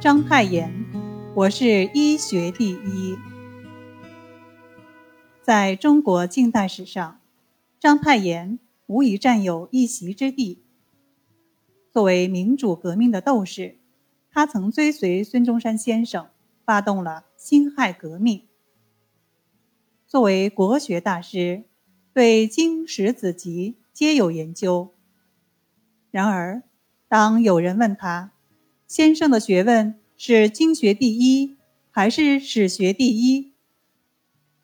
章太炎，我是医学第一。在中国近代史上，章太炎无疑占有一席之地。作为民主革命的斗士，他曾追随孙中山先生，发动了辛亥革命。作为国学大师，对经史子集皆有研究。然而，当有人问他，先生的学问是经学第一还是史学第一？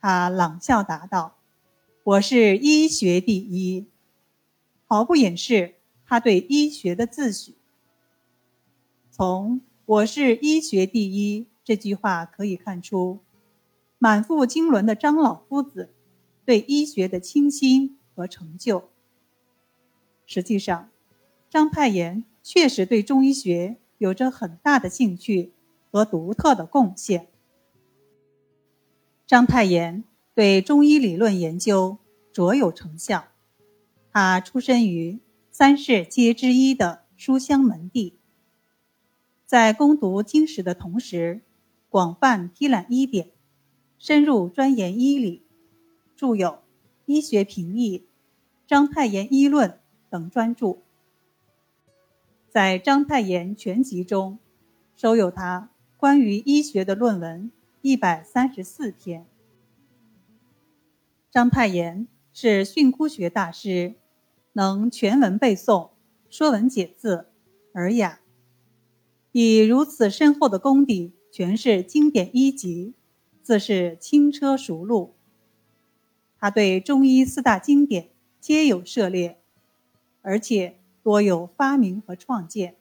他冷笑答道：“我是医学第一。”毫不掩饰他对医学的自诩。从“我是医学第一”这句话可以看出，满腹经纶的张老夫子对医学的倾心和成就。实际上，张太炎确实对中医学。有着很大的兴趣和独特的贡献。章太炎对中医理论研究卓有成效。他出身于三世皆之一的书香门第，在攻读经史的同时，广泛批览医典，深入钻研医理，著有《医学评议》《章太炎医论》等专著。在章太炎全集中，收有他关于医学的论文一百三十四篇。章太炎是训诂学大师，能全文背诵，说文解字，尔雅。以如此深厚的功底诠释经典医籍，自是轻车熟路。他对中医四大经典皆有涉猎，而且。多有发明和创建。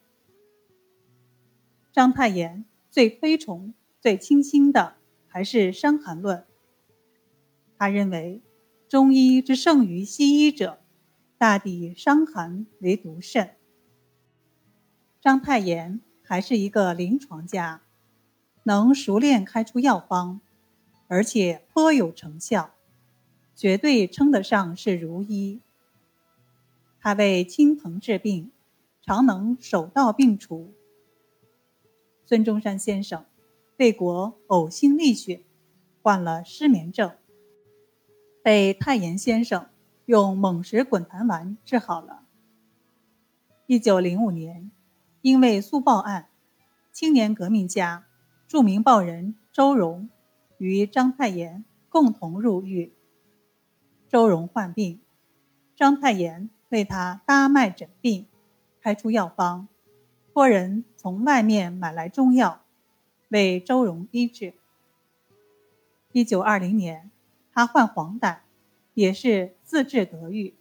章太炎最推崇、最倾心的还是《伤寒论》。他认为，中医之胜于西医者，大抵伤寒为独甚。章太炎还是一个临床家，能熟练开出药方，而且颇有成效，绝对称得上是如医。他为亲朋治病，常能手到病除。孙中山先生为国呕心沥血，患了失眠症，被太炎先生用猛石滚痰丸治好了。一九零五年，因为速报案，青年革命家、著名报人周荣与章太炎共同入狱。周荣患病，章太炎。为他搭脉诊病，开出药方，托人从外面买来中药，为周荣医治。一九二零年，他患黄疸，也是自治得愈。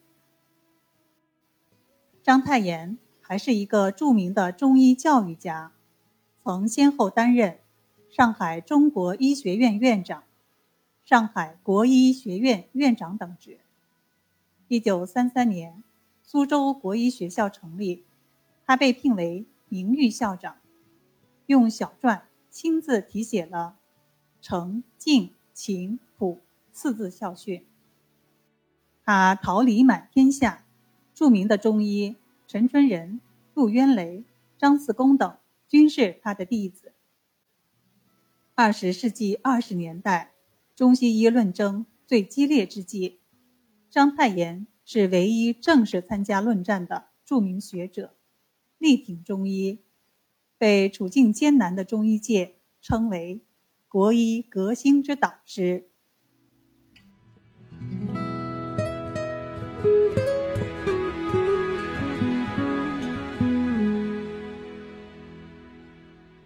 章太炎还是一个著名的中医教育家，曾先后担任上海中国医学院院长、上海国医学院院长等职。一九三三年。苏州国医学校成立，他被聘为名誉校长，用小篆亲自题写了“诚、敬、勤、朴”四字校训。他桃李满天下，著名的中医陈春仁、杜渊雷、张四公等均是他的弟子。二十世纪二十年代，中西医论争最激烈之际，章太炎。是唯一正式参加论战的著名学者，力挺中医，被处境艰难的中医界称为“国医革新之导师”。